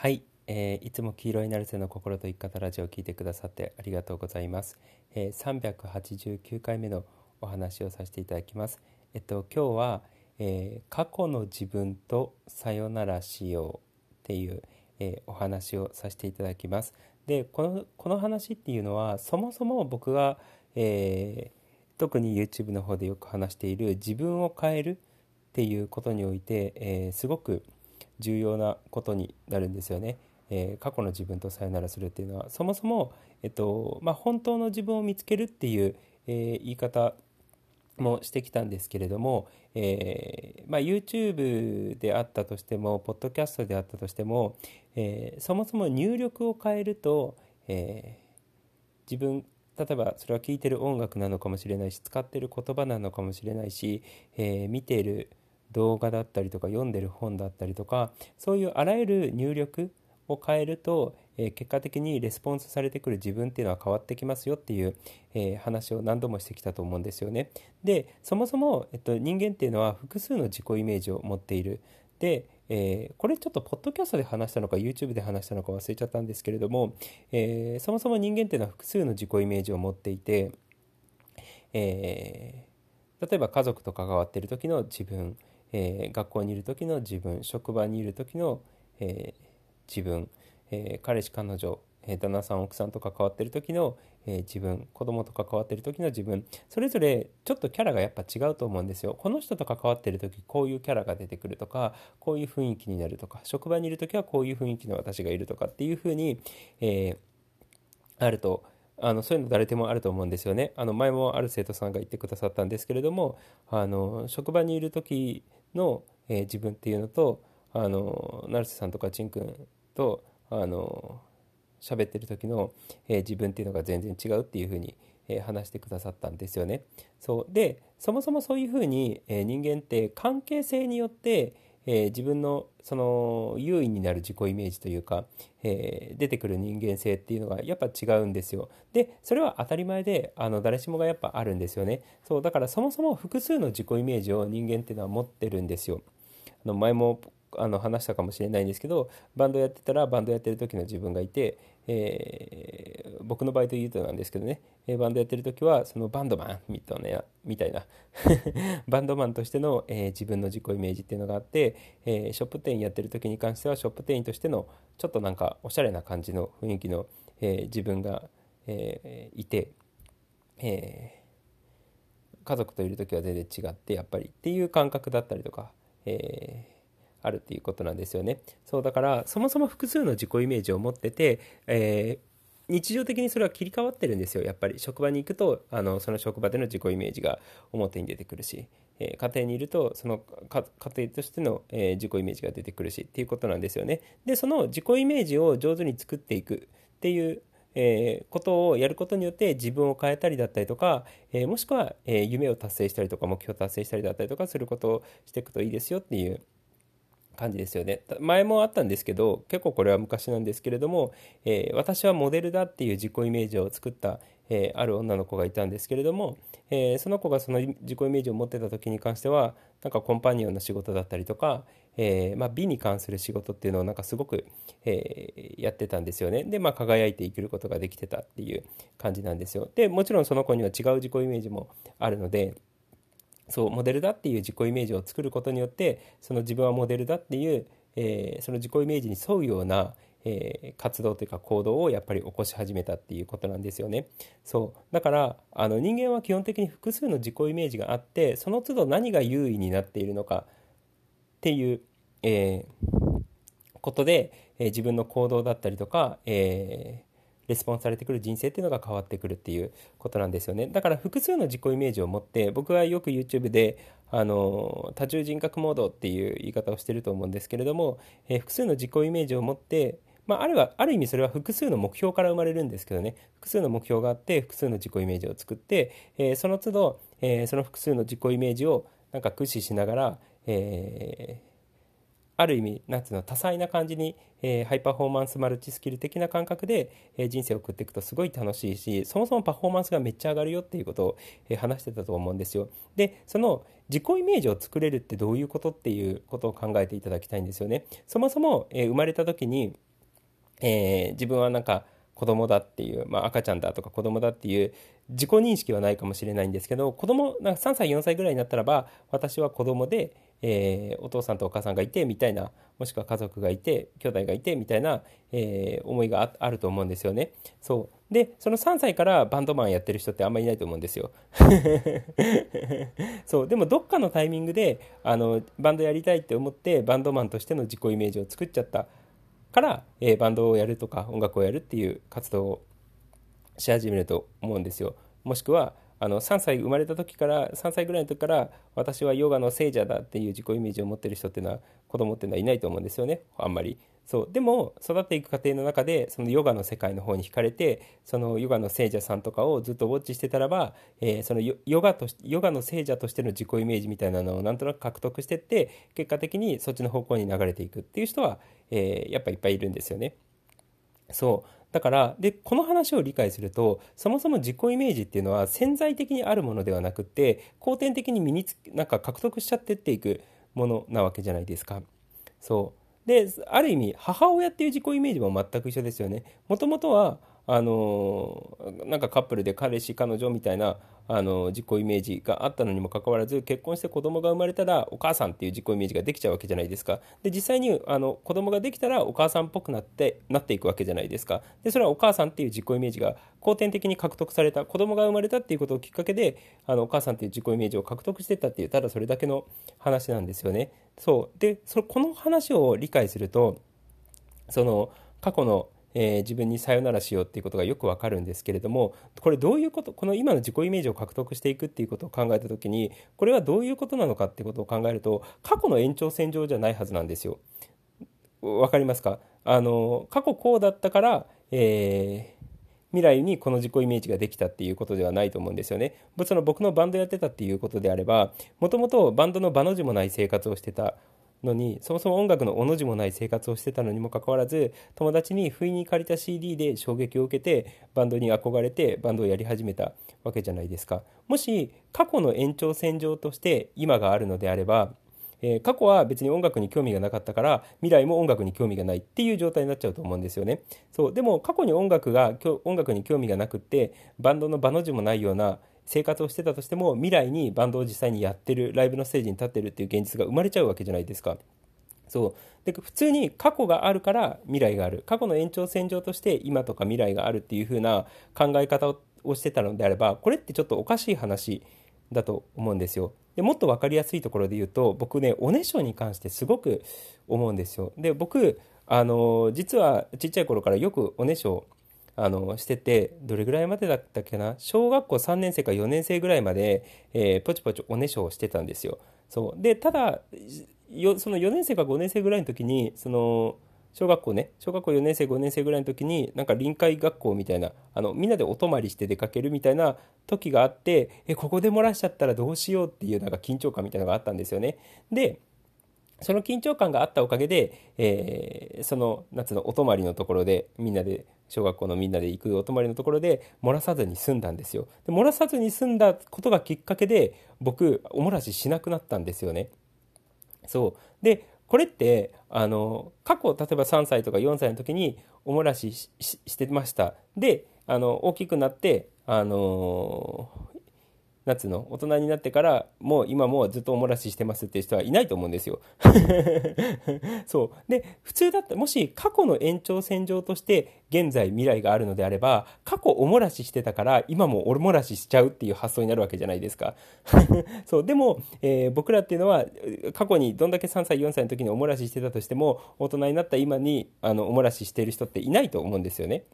はい、えー、いつも黄色いナルセの心と生き方ラジオを聞いてくださってありがとうございます、えー、389回目のお話をさせていただきます。えっと今日は、えー、過去の自分とさよならしようっていう、えー、お話をさせていただきます。でこのこの話っていうのはそもそも僕が、えー、特に YouTube の方でよく話している自分を変えるっていうことにおいて、えー、すごく重要なことになるんですよね。えー、過去の自分とさよならするっていうのはそもそも、えっとまあ、本当の自分を見つけるっていう、えー、言い方もしてきたんですけれども、えーまあ、YouTube であったとしてもポッドキャストであったとしても、えー、そもそも入力を変えると、えー、自分例えばそれは聴いてる音楽なのかもしれないし使ってる言葉なのかもしれないし、えー、見ている動画だったりとか読んでる本だったりとかそういうあらゆる入力を変えると、え、結果的にレスポンスされてくる自分っていうのは変わってきますよっていう、え、話を何度もしてきたと思うんですよね。でそもそも、えっと、人間っていうのは複数の自己イメージを持っている。で、えー、これちょっとポッドキャストで話したのか YouTube で話したのか忘れちゃったんですけれども、えーそもそも人間っていうのは複数の自己イメージを持っていて、え例えば家族と関わってる時の自分えー、学校にいる時の自分職場にいる時の、えー、自分、えー、彼氏彼女、え旦那さん奥さんと関わってる時の、え自分子供と関わってる時の自分それぞれちょっとキャラがやっぱ違うと思うんですよこの人と関わってる時こういうキャラが出てくるとかこういう雰囲気になるとか職場にいる時はこういう雰囲気の私がいるとかっていうふうに、えあるとあのそういうの誰でもあると思うんですよね。あの前もある生徒さんが言ってくださったんですけれどもあの職場にいる時の、えー、自分っていうのとあの成瀬さんとかちんくんとあの喋ってる時の、えー、自分っていうのが全然違うっていうふうに、えー、話してくださったんですよね。そうでそもそもそういうふうに、えー、人間って関係性によって、え自分のその優位になる自己イメージというか、え出てくる人間性っていうのがやっぱ違うんですよ。でそれは当たり前であの誰しもがやっぱあるんですよね。そうだからそもそも複数の自己イメージを人間っていうのは持ってるんですよ。あの前もあの話したかもしれないんですけどバンドやってたらバンドやってる時の自分がいて、えー、僕の場合というとなんですけどね、えー、バンドやってる時はそのバンドマンみたいなみたいな。バンドマンとしての、えー、自分の自己イメージっていうのがあって、えショップ店員やってる時に関してはショップ店員としてのちょっとなんかおしゃれな感じの雰囲気の、え自分が、えいて、え家族といる時は全然違ってやっぱりっていう感覚だったりとか、えーあるっていうことなんですよね。そうだからそもそも複数の自己イメージを持ってて、えー、日常的にそれは切り替わってるんですよやっぱり職場に行くとあのその職場での自己イメージが表に出てくるし、えー、家庭にいるとその家庭としての、えー、自己イメージが出てくるしっていうことなんですよね。でその自己イメージを上手に作っていくっていうえー、ことをやることによって自分を変えたりだったりとか、え、もしくは、え、夢を達成したりとか目標を達成したりだったりとかすることをしていくといいですよっていう感じですよね。前もあったんですけど結構これは昔なんですけれども、えー、私はモデルだっていう自己イメージを作った、えー、ある女の子がいたんですけれども、えー、その子がその自己イメージを持ってた時に関してはなんかコンパニオンの仕事だったりとか、えまあ、美に関する仕事っていうのをなんかすごく、えやってたんですよね。で、まあ、輝いて生きることができてたっていう感じなんですよ。でもちろんその子には違う自己イメージもあるのでそうモデルだっていう自己イメージを作ることによってその自分はモデルだっていう、えー、その自己イメージに沿うような、えー、活動というか行動をやっぱり起こし始めたっていうことなんですよね。そうだからあの人間は基本的に複数の自己イメージがあってその都度何が優位になっているのかっていう、えー、ことで、え自分の行動だったりとか、えレスポンスされてくる人生っていうのが変わってくるっていうことなんですよね。だから複数の自己イメージを持って僕はよく YouTube であの多重人格モードっていう言い方をしてると思うんですけれども、えー、複数の自己イメージを持ってまあ、あるはある意味それは複数の目標から生まれるんですけどね。複数の目標があって複数の自己イメージを作って、えー、その都度、えー、その複数の自己イメージをなんか駆使しながら、えある意味なんていうの多彩な感じに、えー、ハイパフォーマンスマルチスキル的な感覚で、えー、人生を送っていくとすごい楽しいしそもそもパフォーマンスがめっちゃ上がるよっていうことを、えー、話してたと思うんですよ。でその自己イメージを作れるってどういうことっていうことを考えていただきたいんですよね。そもそも、え生まれた時にえ、自分はなんか子供だっていう、まあ、赤ちゃんだとか子供だっていう自己認識はないかもしれないんですけど子供なんか3歳4歳ぐらいになったらば私は子供で、えー、お父さんとお母さんがいてみたいなもしくは家族がいて兄弟がいてみたいな、えー、思いがあると思うんですよね。そうでその3歳からバンドマンやってる人ってあんまりいないと思うんですよ。そうでもどっかのタイミングであのバンドやりたいって思ってバンドマンとしての自己イメージを作っちゃったから、えー、バンドをやるとか音楽をやるっていう活動をし始めると思うんですよ。もしくはあの3歳生まれた時から3歳ぐらいの時から私はヨガの聖者だっていう自己イメージを持ってる人っていうのは子供っていうのはいないと思うんですよね。あんまり。そう。でも育っていく過程の中でそのヨガの世界の方に惹かれてそのヨガの聖者さんとかをずっとウォッチしてたらば、えー、そのヨガとヨガの聖者としての自己イメージみたいなのをなんとなく獲得してって結果的にそっちの方向に流れていくっていう人は、えー、やっぱいっぱいいるんですよね。そう。だからでこの話を理解するとそもそも自己イメージっていうのは潜在的にあるものではなくて後天的に身につなんか獲得しちゃってっていくものなわけじゃないですか。そうである意味母親っていう自己イメージも全く一緒ですよね。もともとはあのなんかカップルで彼氏彼女みたいなあの自己イメージがあったのにもかかわらず結婚して子供が生まれたらお母さんっていう自己イメージができちゃうわけじゃないですか。で実際にあの子供ができたらお母さんっぽくなってなっていくわけじゃないですか。でそれはお母さんっていう自己イメージが後天的に獲得された子供が生まれたっていうことをきっかけであのお母さんっていう自己イメージを獲得してったっていうただそれだけの話なんですよね。そう。でそこの話を理解するとその過去のえー、自分にさよならしようっていうことがよくわかるんですけれどもこれどういうことこの今の自己イメージを獲得していくっていうことを考えた時にこれはどういうことなのかっていうことを考えると過去の延長線上じゃないはずなんですよ。わかりますか？あの過去こうだったから、えー未来にこの自己イメージができたっていうことではないと思うんですよね。その僕のバンドやってたっていうことであればもともとバンドの場の字もない生活をしてたのにそもそも音楽のおの字もない生活をしてたのにもかかわらず友達に不意に借りた CD で衝撃を受けてバンドに憧れてバンドをやり始めたわけじゃないですか。もし過去の延長線上として今があるのであれば、えー、過去は別に音楽に興味がなかったから未来も音楽に興味がないっていう状態になっちゃうと思うんですよね。そうでも過去に音楽が音楽に興味がなくってバンドの場の字もないような生活をしてたとしても未来にバンドを実際にやってるライブのステージに立ってるっていう現実が生まれちゃうわけじゃないですか。そうで普通に過去があるから未来がある過去の延長線上として今とか未来があるっていう風な考え方をしてたのであればこれってちょっとおかしい話だと思うんですよ。でもっと分かりやすいところで言うと僕ねおねしょに関してすごく思うんですよ。で僕あの実はちっちゃい頃からよくおねしょあのしててどれぐらいまでだったっけな？小学校3年生か4年生ぐらいまで、えー、ポチポチおねしょをしてたんですよ。そうでただよその4年生か5年生ぐらいの時にその小学校ね小学校4年生5年生ぐらいの時になんか臨海学校みたいなあのみんなでお泊まりして出かけるみたいな時があってえここで漏らしちゃったらどうしようっていうなんか緊張感みたいなのがあったんですよね。でその緊張感があったおかげで、えー、その夏のお泊まりのところでみんなで小学校のみんなで行くお泊まりのところで漏らさずに済んだんですよ。で漏らさずに済んだことがきっかけで僕お漏らししなくなったんですよね。そう。でこれってあの過去例えば3歳とか4歳の時にお漏らししてました。であの大きくなってあの夏の大人になってからもう今もうずっとおもらししてますっていう人はいないと思うんですよ。そうで普通だったもし過去の延長線上として現在未来があるのであれば過去おもらししてたから今もおもらししちゃうっていう発想になるわけじゃないですか。そうでも、えー、僕らっていうのは過去にどんだけ3歳4歳の時におもらししてたとしても大人になった今にあのおもらししてる人っていないと思うんですよね。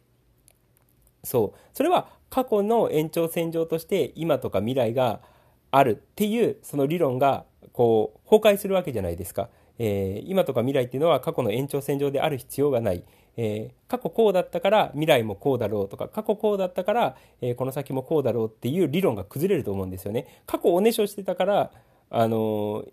そう。それは過去の延長線上として今とか未来があるっていうその理論がこう崩壊するわけじゃないですか、えー、今とか未来っていうのは過去の延長線上である必要がない、えー、過去こうだったから未来もこうだろうとか過去こうだったから、えー、この先もこうだろうっていう理論が崩れると思うんですよね。過去おねしょしてたからあの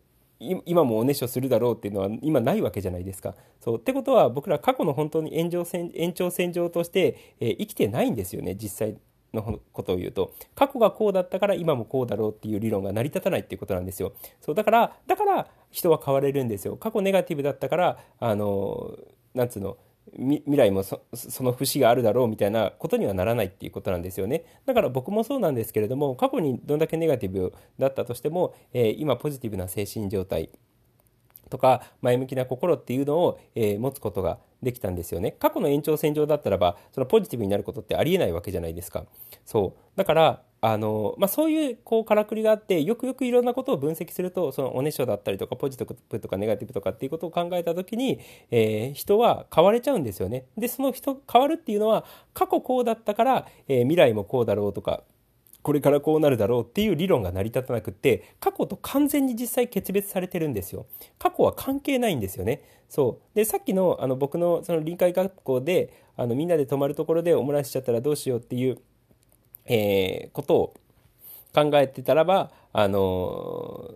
今もおねしょするだろうっていうのは今ないわけじゃないですか。そうってことは僕ら過去の本当に延長線延長線上として、えー、生きてないんですよね実際のことを言うと過去がこうだったから今もこうだろうっていう理論が成り立たないっていうことなんですよ。そうだからだから人は変われるんですよ。過去ネガティブだったからあのなんつうの未来もその節があるだろうみたいなことにはならないっていうことなんですよね。だから僕もそうなんですけれども過去にどんだけネガティブだったとしても、えー、今ポジティブな精神状態とか前向きな心っていうのを、えー、持つことができたんですよね。過去の延長線上だったらばそのポジティブになることってありえないわけじゃないですか。そう。だからあのまあ、そういうこうからくりがあってよくよくいろんなことを分析するとそのおねしょだったりとかポジティブとかネガティブとかっていうことを考えた時に、えー、人は変われちゃうんですよね。でその人変わるっていうのは過去こうだったから、えー、未来もこうだろうとかこれからこうなるだろうっていう理論が成り立たなくって過去と完全に実際決別されてるんですよ。過去は関係ないんですよね。そう。でさっきのあの僕のその臨海学校であのみんなで泊まるところでお漏らしちゃったらどうしようっていう、えー、ことを考えてたらば、あの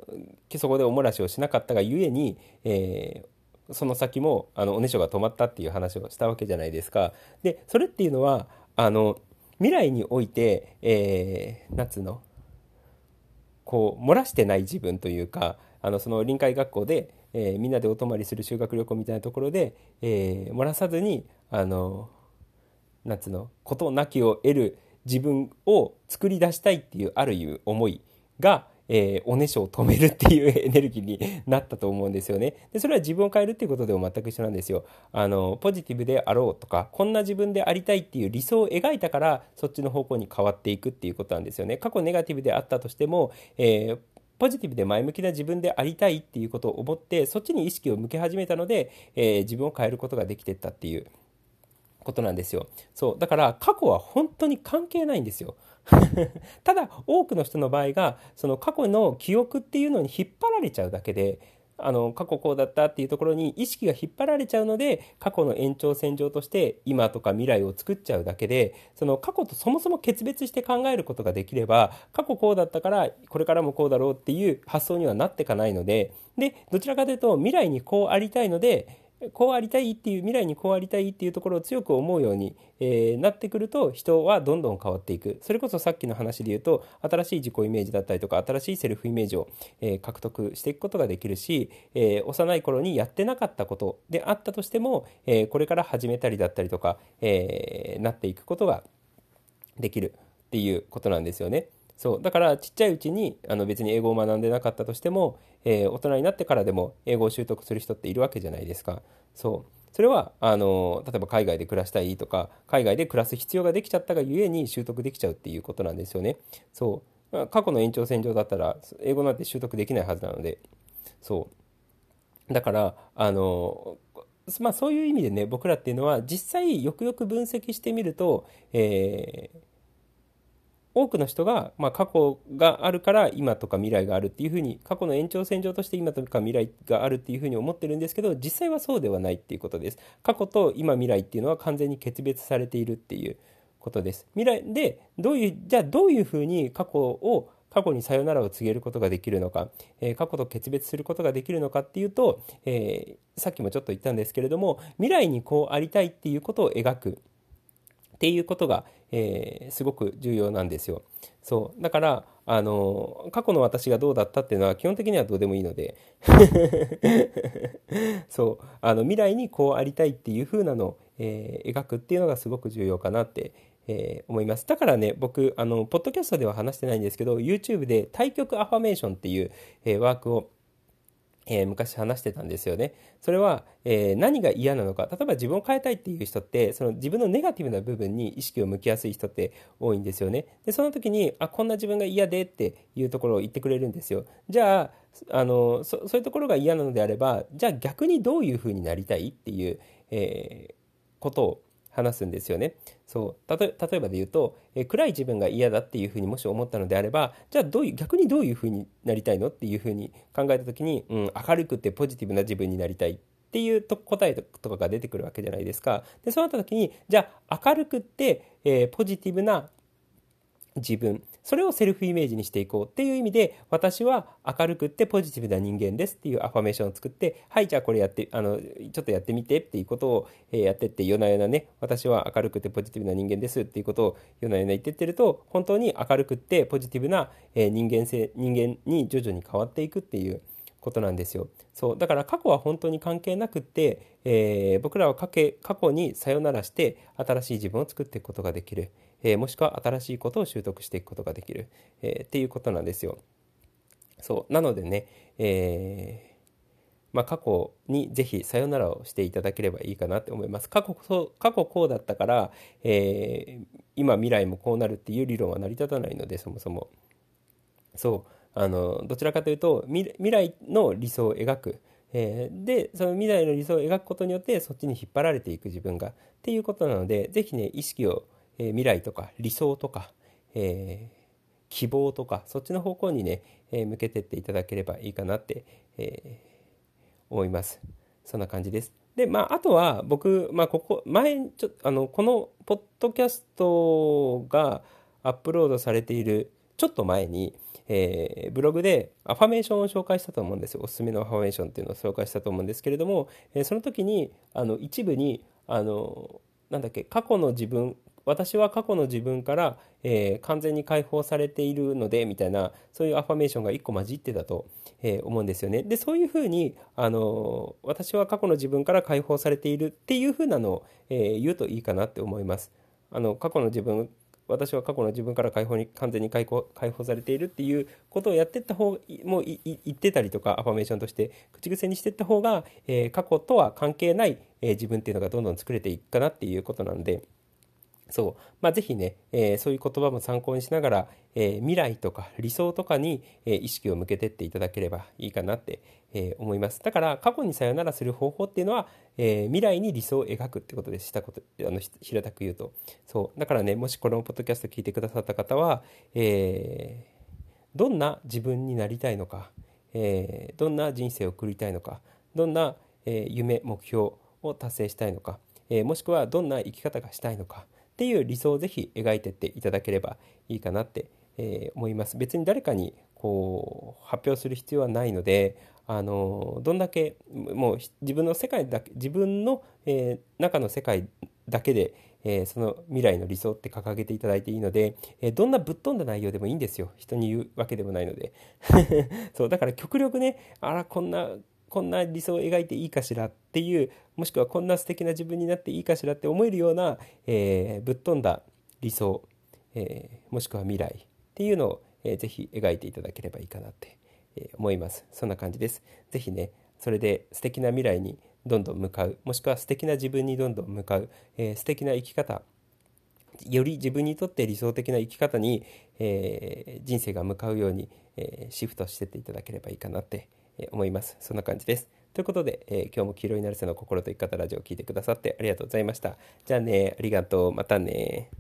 ー、そこでお漏らしをしなかったがゆえに、えー、その先もあのおねしょが止まったっていう話をしたわけじゃないですか。でそれっていうのはあの未来において、えー、夏の？こう漏らしてない自分というかあのその臨海学校で、えー、みんなでお泊まりする修学旅行みたいなところで、えー、漏らさずにあの夏の？ことなきを得る自分を作り出したいっていうあるいう思いが、えー、おねしょを止めるっていう エネルギーになったと思うんですよね。でそれは自分を変えるっていうことでも全く一緒なんですよ。あのポジティブであろうとかこんな自分でありたいっていう理想を描いたからそっちの方向に変わっていくっていうことなんですよね。過去ネガティブであったとしても、えーポジティブで前向きな自分でありたいっていうことを思ってそっちに意識を向け始めたので、えー、自分を変えることができてったっていうことなんですよ。そう。だから過去は本当に関係ないんですよ。ただ多くの人の場合がその過去の記憶っていうのに引っ張られちゃうだけであの過去こうだったっていうところに意識が引っ張られちゃうので過去の延長線上として今とか未来を作っちゃうだけでその過去とそもそも決別して考えることができれば過去こうだったからこれからもこうだろうっていう発想にはなってかないのででどちらかというと未来にこうありたいのでこうありたいっていう未来にこうありたいっていうところを強く思うように、えー、なってくると人はどんどん変わっていくそれこそさっきの話で言うと新しい自己イメージだったりとか新しいセルフイメージを、えー、獲得していくことができるし、えー、幼い頃にやってなかったことであったとしても、えこれから始めたりだったりとか、えなっていくことができるっていうことなんですよね。そうだからちっちゃいうちにあの別に英語を学んでなかったとしても、えー、大人になってからでも英語を習得する人っているわけじゃないですか。そうそれはあの例えば海外で暮らしたいとか海外で暮らす必要ができちゃったがゆえに習得できちゃうっていうことなんですよね。そう過去の延長線上だったら英語なんて習得できないはずなのでそうだからあのまあそういう意味でね僕らっていうのは実際よくよく分析してみると、えー多くの人が、まあ、過去があるから今とか未来があるっていうふうに過去の延長線上として今とか未来があるっていうふうに思ってるんですけど実際はそうではないっていうことです。過去と今未来っていうのは完全に決別されているっていうことです。未来でどういうじゃあどういうふうに過去を過去にさよならを告げることができるのか、えー、過去と決別することができるのかっていうと、えー、さっきもちょっと言ったんですけれども未来にこうありたいっていうことを描く。っていうことが、えー、すごく重要なんですよ。そう。だからあの過去の私がどうだったっていうのは基本的にはどうでもいいので。そう。あの未来にこうありたいっていう風なのを、えー、描くっていうのがすごく重要かなって、えー、思います。だからね僕あのポッドキャストでは話してないんですけど YouTube で対極アファメーションっていう、えー、ワークをえー、昔話してたんですよね。それは、えー、何が嫌なのか。例えば自分を変えたいっていう人って、その自分のネガティブな部分に意識を向きやすい人って多いんですよね。で、その時に、あ、こんな自分が嫌でっていうところを言ってくれるんですよ。じゃあ、あのそそういうところが嫌なのであれば、じゃあ逆にどういうふうになりたいっていう、えー、ことを話すんですよね。そう例えばで言うと、えー、暗い自分が嫌だっていうふうにもし思ったのであればじゃあどういう逆にどういうふうになりたいのっていうふうに考えた時に、うん、明るくてポジティブな自分になりたいっていうと答えとかが出てくるわけじゃないですか。でそうなった時にじゃあ明るくって、えー、ポジティブな自分それをセルフイメージにしていこうっていう意味で私は明るくってポジティブな人間ですっていうアファメーションを作ってはいじゃあこれやってあのちょっとやってみてっていうことを、えやってって夜な夜なね私は明るくてポジティブな人間ですっていうことを夜な夜な言ってってると本当に明るくってポジティブな、え人間性人間に徐々に変わっていくっていうことなんですよ。そうだから過去は本当に関係なくって、えー、僕らは過去にさよならして新しい自分を作っていくことができる、えー、もしくは新しいことを習得していくことができる、えー、っていうことなんですよ。そうなのでね、えーまあ、過去にぜひさよならをしていただければいいかなって思います。過去そ過去こうだったから、えー、今未来もこうなるっていう理論は成り立たないのでそもそも。そうあのどちらかというと未来の理想を描く、え、でその未来の理想を描くことによってそっちに引っ張られていく自分がっていうことなのでぜひね意識を、えー、未来とか理想とか、えー、希望とかそっちの方向にね、え向けてっていただければいいかなって、えー思います。そんな感じです。で、まあ、あとは僕、まあ、ここ、前、ちょあの、このポッドキャストがアップロードされているちょっと前に、えー、ブログでアファメーションを紹介したと思うんですよ。おすすめのアファメーションっていうのを紹介したと思うんですけれども、えー、その時に、あの、一部に、あの、なんだっけ、過去の自分、私は過去の自分から、えー、完全に解放されているのでみたいなそういうアファメーションが1個混じってたと、えー、思うんですよね。でそういうふうに、あのー、私は過去の自分から解放されているっていうふうなのを、え言うといいかなって思います。あの過去の自分私は過去の自分から解放に完全に解放解放されているっていうことをやってった方もう言ってたりとかアファメーションとして口癖にしてった方が、えー、過去とは関係ない、えー、自分っていうのがどんどん作れていくかなっていうことなので。そう。まあ、ぜひね、えー、そういう言葉も参考にしながら、えー、未来とか理想とかに、えー、意識を向けてっていただければいいかなって、え思います。だから、過去にさよならする方法っていうのは、え未来に理想を描くってことでしたこと、あの、平たく言うと。そう。だからね、もしこのポッドキャスト聞いてくださった方は、えどんな自分になりたいのか、えどんな人生を送りたいのか、どんな、え夢、目標を達成したいのか、えもしくはどんな生き方がしたいのか、っていう理想をぜひ描いてっていただければいいかなって、えー、思います。別に誰かにこう発表する必要はないのであのどんだけもう自分の世界だけ自分の、えー、中の世界だけで、えー、その未来の理想って掲げていただいていいので、えー、どんなぶっ飛んだ内容でもいいんですよ。人に言うわけでもないので。そうだから極力ねあらこんなこんな理想を描いていいかしらっていうもしくはこんな素敵な自分になっていいかしらって思えるような、えー、ぶっ飛んだ理想、えー、もしくは未来っていうのを、えー、ぜひ描いていただければいいかなって、え思います。そんな感じです。ぜひねそれで素敵な未来にどんどん向かうもしくは素敵な自分にどんどん向かう、えー、素敵な生き方より自分にとって理想的な生き方に、えー、人生が向かうように、えー、シフトしてっていただければいいかなって思います。そんな感じです。ということで、えー、今日も黄色になるせの心と生き方ラジオを聴いてくださってありがとうございました。じゃあね、ありがとう。またね。